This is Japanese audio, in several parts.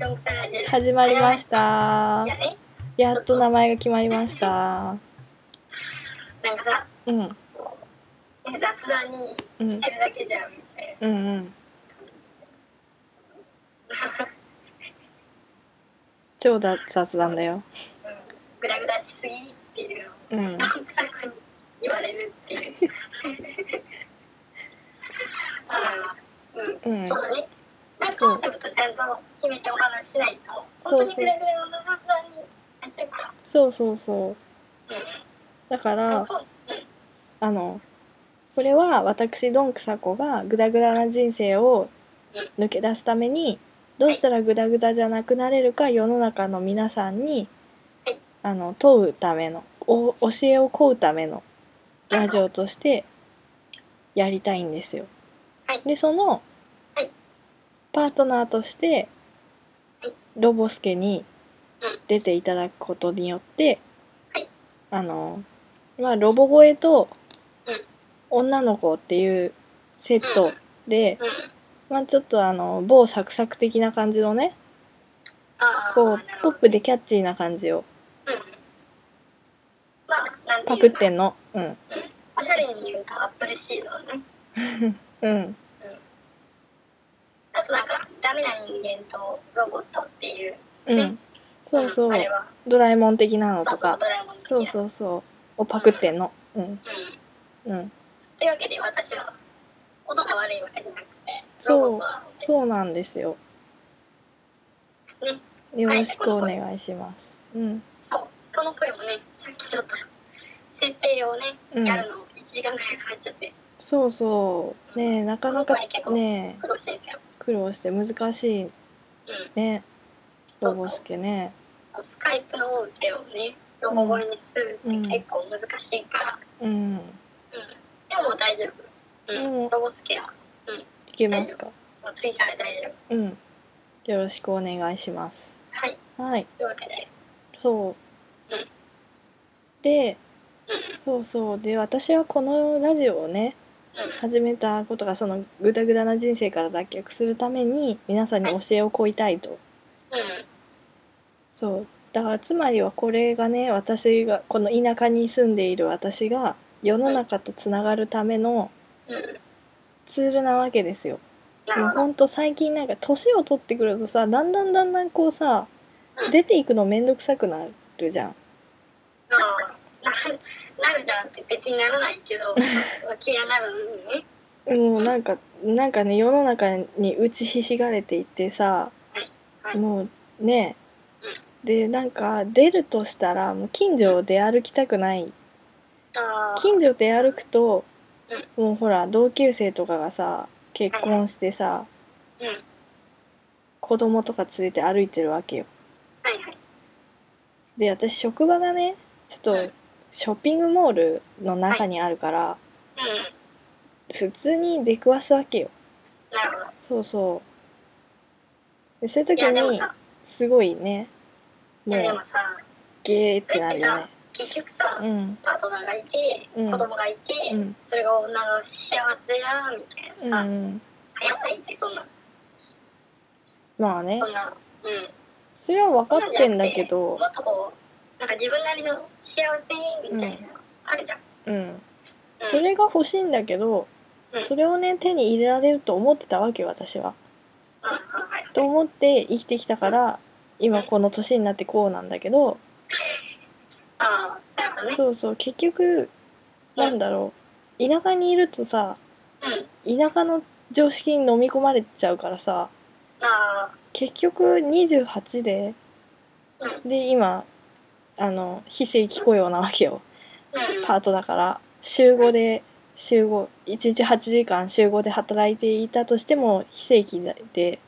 始まりましたい。やっと名前が決まりました。なんかさ、うん、雑談にうんして、るだけじゃんみたいな。うん、うん。超だ雑談だよ。うんグラグラしすぎっていううん、言われるっていう。あーうん、うんそうだね。なんかコンセプトちゃんと決めてお話ししないと、本当にのになっちゃうから。そうそうそう。うんだから、そうあの、これは私、ドンクサコがグダグダな人生を抜け出すために、どうしたらグダグダじゃなくなれるか世の中の皆さんにはい、あの、問うための、お教えを請うためのラジオとしてやりたいんですよはい。で、そのはい、パートナーとしてはい、ロボスケにうん出ていただくことによってはい、あの、まあ、ロボ声とうん。女の子っていうセットで、うん。まあ、ちょっとあの某サクサク的な感じのねこうなるほどポップでキャッチーな感じをうん。まあ、なんてパいうか。クってんの。うん。おしゃれに言うとアップルシードね。うんあとなんか、ダメな人間とロボットっていう。うん。そうそう。ドラえもん的なのとか。そうそうそうをパクってんの。うん。うん。うん。というわけで私は、音が悪いわけじゃなくて、そう。そうなんですよ。ね、よろしくお願いします。うん。そう、この声もね、さっきちょっと、設定をね、うん。やるの1時間ぐらいかかっちゃって、そうそう。ねえなかなかねえ。苦労してるんですよ。苦労して難しいうん。ねロボスケね。スカイプの音声をね、ロボ声にするってうん。結構難しいから、うん。うん。でも大丈夫。うん。うんロボスケは、いけますか？もう次から大丈夫。うん。よろしくお願いします。はい。はい。というわけで、そう、うん。でうん。そうそう。で私はこのラジオをねうん。始めたことがそのグダグダな人生から脱却するために皆さんに教えを請いたいとうん。そうだからつまりはこれがね私がこの田舎に住んでいる私が世の中とつながるためのうん。ツールなわけですよ。もうほんと最近なんか年を取ってくるとさだんだんだんだんこうさうん出ていくのめんどくさくなるじゃん。な なるじゃんって別にならないけど、気がなるのにね。もうなんかなんかね世の中に打ちひしがれていってさはいもうねでなんか出るとしたらもう近所を出歩きたくないああ、近所出歩くともうほら同級生とかがさ結婚してさうん。はい子供とか連れて歩いてるわけよはい。で私職場がねちょっとショッピングモールの中にあるからうん。普通に出くわすわけよ。なるほど。そうそう。でそういう時いやでもにさ、すごいねいもでもさ、ゲーってなるよね。結局さ、うん。パートナーがいて、うん。子供がいて、うん。それが女の幸せだみたいうんなさ、うん流行んないってそんな、まあね。そんな、うん。それは分かってんだけどもっとこう、なんか自分なりの幸せみたいな、あるじゃん。うんうんそれが欲しいんだけどうんそれをね手に入れられると思ってたわけ私は。と思って生きてきたから今この年になってこうなんだけど。そうそう結局なんだろう田舎にいるとさうん。田舎の常識に飲み込まれちゃうからさあ結局28で。で今あの非正規雇用なわけよ。うん。パートだから。週5で週5 1日8時間週5で働いていたとしても非正規で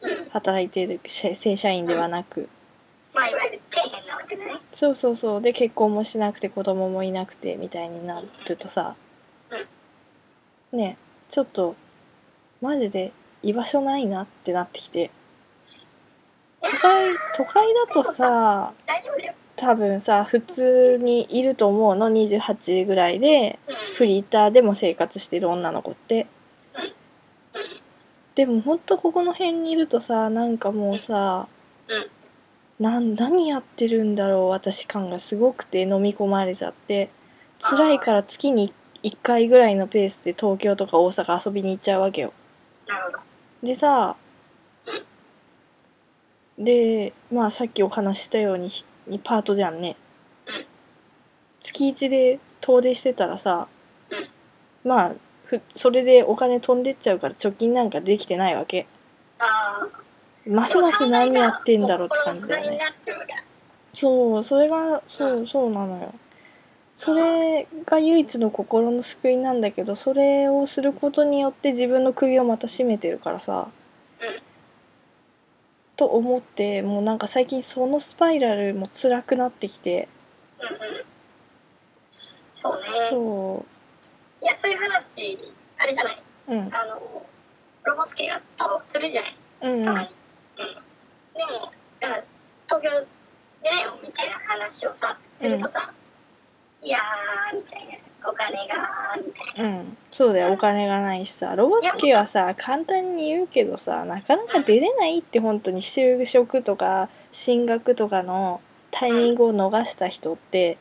うん。働いている正正社員ではなく。くてね。そうそうそう。で結婚もしなくて子供もいなくてみたいになるとさ。ねちょっとマジで居場所ないなってなってきて。都会都会だとさ大丈夫だよ多分さ普通にいると思うの。28ぐらいでうんフリーターでも生活してる女の子って。でもほんとここの辺にいるとさなんかもうさ何やってるんだろう私感がすごくて飲み込まれちゃって。辛いから月に1回ぐらいのペースで東京とか大阪遊びに行っちゃうわけよ。でさでまあさっきお話ししたようにひパートじゃんね。うん月1で遠出してたらさまあふそれでお金飛んでっちゃうから貯金なんかできてないわけ。ああますます何やってんだろうって感じだよね。そうそれがそうそうなのよ。それが唯一の心の救いなんだけどそれをすることによって自分の首をまた絞めてるからさ、うんと思ってもうなんか最近そのスパイラルも辛くなってきて。うんうん。そうね。そいやそういう話あれじゃない？うん。うんあのロボスケがとするじゃない？うんたまに、うん。でもだから東京出なよみたいな話をさするとさ、いやーみたいなお金がみたいな。うん。そうだよお金がないしさ。ロボスケはさ簡単に言うけどさなかなか出れないって本当に就職とか進学とかのタイミングを逃した人って。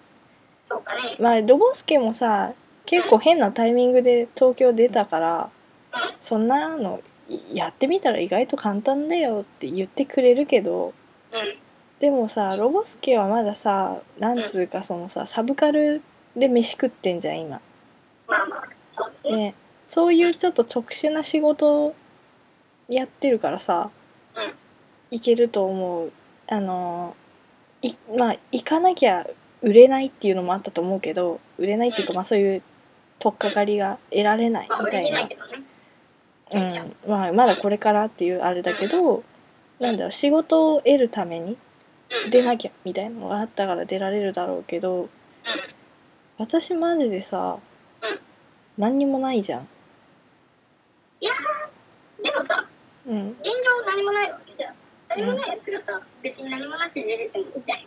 そうかね。まあロボスケもさ結構変なタイミングで東京出たからうんそんなのいやってみたら意外と簡単だよって言ってくれるけどうん。でもさロボスケはまださなんつうかそのさサブカルで飯食ってんじゃん今。まあまあそうね。ねそういうちょっと特殊な仕事をやってるからさ、うん。いけると思う。あのいまあ行かなきゃ売れないっていうのもあったと思うけど売れないっていうか、うん。まあそういう取っかかりが得られないみたいな、てないけどね。うん。まあ、まだこれからっていうあれだけど、なんだろう仕事を得るためにうん。出なきゃみたいなのがあったから出られるだろうけど私マジでさ、うん何にもないじゃん。でもさうん。現状何もないわけじゃん。何もないやつがさ別に何もなしで出れてもいいじゃん。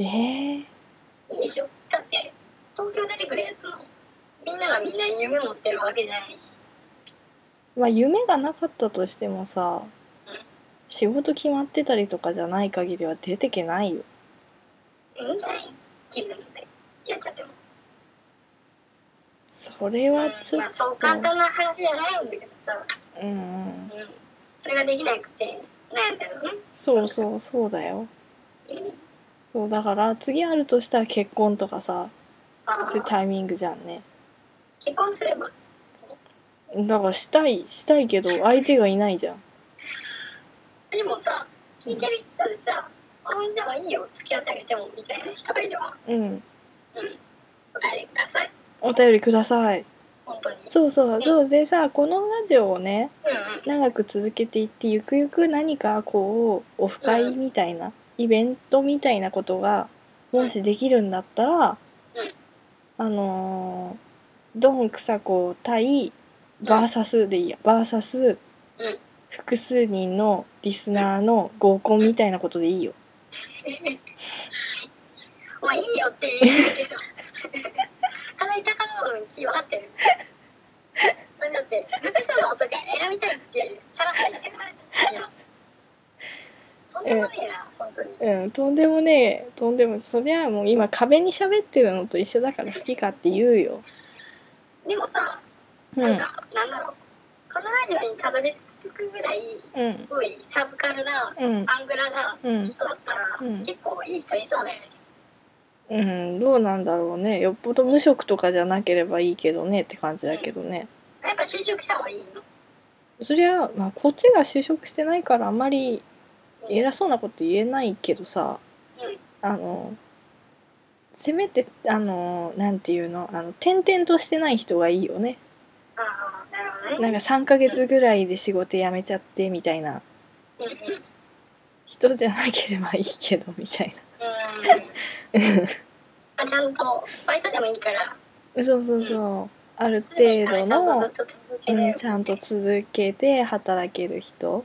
えー、いいでしょ。だって東京出てくるやつもみんながみんな夢持ってるわけじゃないし。まあ夢がなかったとしてもさ仕事決まってたりとかじゃない限りは出てけないよ。いいんじゃない？気分でやっちゃってもそれはちょっまあそう簡単な話じゃないんだけどさ、とうんうん。うん、それができなくて悩んだね。そうそうそうだよ。うんそうだから次あるとしたら結婚とかさあそういうータイミングじゃんね。結婚すれば。だからしたいしたいけど相手がいないじゃん。でもさ聞いてる人でさ「あじゃあいいよ付き合ってあげても」みたいな人がいれば。うんうんお便りください。お便りください。本当に。そうそう。そう。でさこのラジオをねうんうん。長く続けていってゆくゆく何かこうオフ会みたいな、イベントみたいなことがもしできるんだったら、うん。あのードン・クサコ対バーサスでいいや。バーサスうん。複数人のリスナーの合コンみたいなことでいいよ。まあいいよって言うけど。かなり高野の気分かってる。まあだって複数の男が選びたいってさらっと言ってくれいやとんでもねえな本当に。うん、とんでもねえとんでもそりゃもう今壁に喋ってるのと一緒だから好きかって言うよ。でもさうん、なんか、なんだろう。このラジオにたどり着くぐらいうん。すごいサブカルなうん、アングラなうん、人だったら、うん。結構いい人いそうだよねうん、どうなんだろうね。よっぽど無職とかじゃなければいいけどねって感じだけどね。やっぱ就職した方がいいの？そりゃ、まあ、こっちが就職してないからあんまり偉そうなこと言えないけどさうん。あのせめてあのなんていうの？あの転々としてない人がいいよね。ああなるほどね。なんか3ヶ月ぐらいで仕事辞めちゃってみたいな。人じゃなければいいけどみたいうん。まあちゃんとバイトでもいいから。なそうそうそう。あるそれ程度のうん、ちゃんと続けて働ける人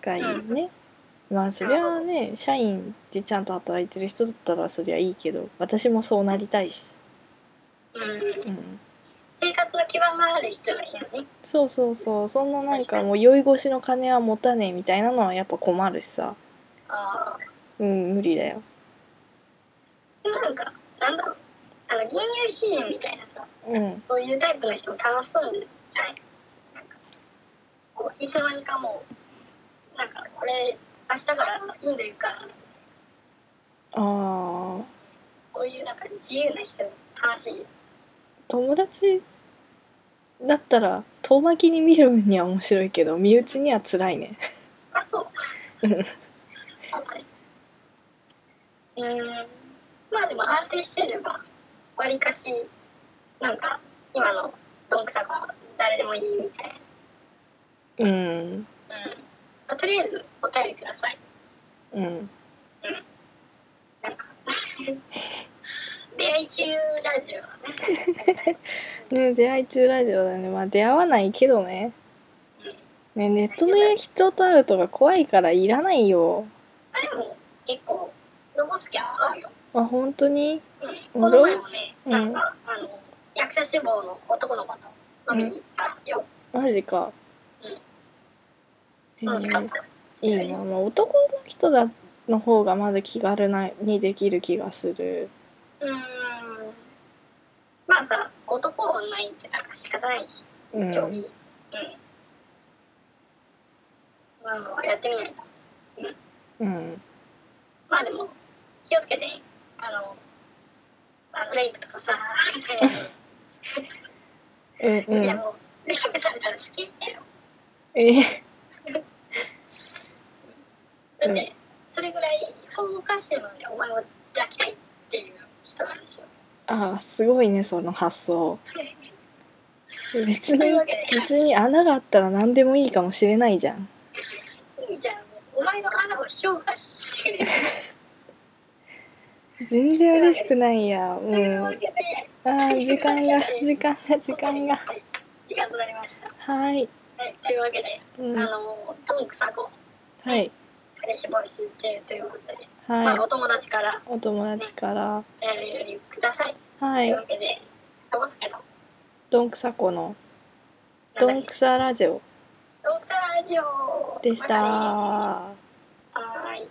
がいいね、まあそりゃあね社員でちゃんと働いてる人だったらそりゃいいけど私もそうなりたいし、うん。うん、生活の基盤がある人がいるよね。そうそうそう。そんななんかもう酔い越しの金は持たねえみたいなのはやっぱ困るしさ。ああうん無理だよ。でもなんかなんだろう。あの銀融シーンみたいなさうん。そういうタイプの人も楽しそうじゃない？なんかこういつの間にかもうなんかこれ明日からインド行くからああそういうなんか自由な人楽しい。友達だったら遠巻きに見る分には面白いけど身内には辛いね。あそううーん。まあでも安定してればわりかしなんか今のどんくさが誰でもいいみたいな。うん。うん。まあ、とりあえずお便りください。うん。なんか 出会い中ラジオはね。ね出会い中ラジオだね。まあ出会わないけどね。ねネットで人と会うとか怖いからいらないよ。あでも結構ロボスキャン合うよ、あ本当に？うん、この前もねなんか、あの役者志望の男の子と飲みに行ったよ、マジか。へ楽しかった。えいいな、まあ、男の人だの方がまだ気軽なにできる気がする。うーん。まあさ男女いってなんか仕方ないしうん。競技うん、まあやってみないと。うん。まあでも気をつけて。あのレイプとかさ。うんういやんもうレイプされたら好きってよえ。ーだってそれぐらいそうしてるのにお前を抱きたいっていう人なんでしょあーすごいねその発想。別に別に穴があったら何でもいいかもしれないじゃん。いいじゃん。お前の穴を評価してる 全然嬉しくないや。ううん。あー時間が時間が時間が。はい時間となりました。はい、はいというわけでうん、あのトンクサコはい。彼氏募集中ということで、まはい。あお友達からお友達から。メールください。はといういわけでどど？んくさこのどんくさラジオ。ドンクサラジオ。でした。またね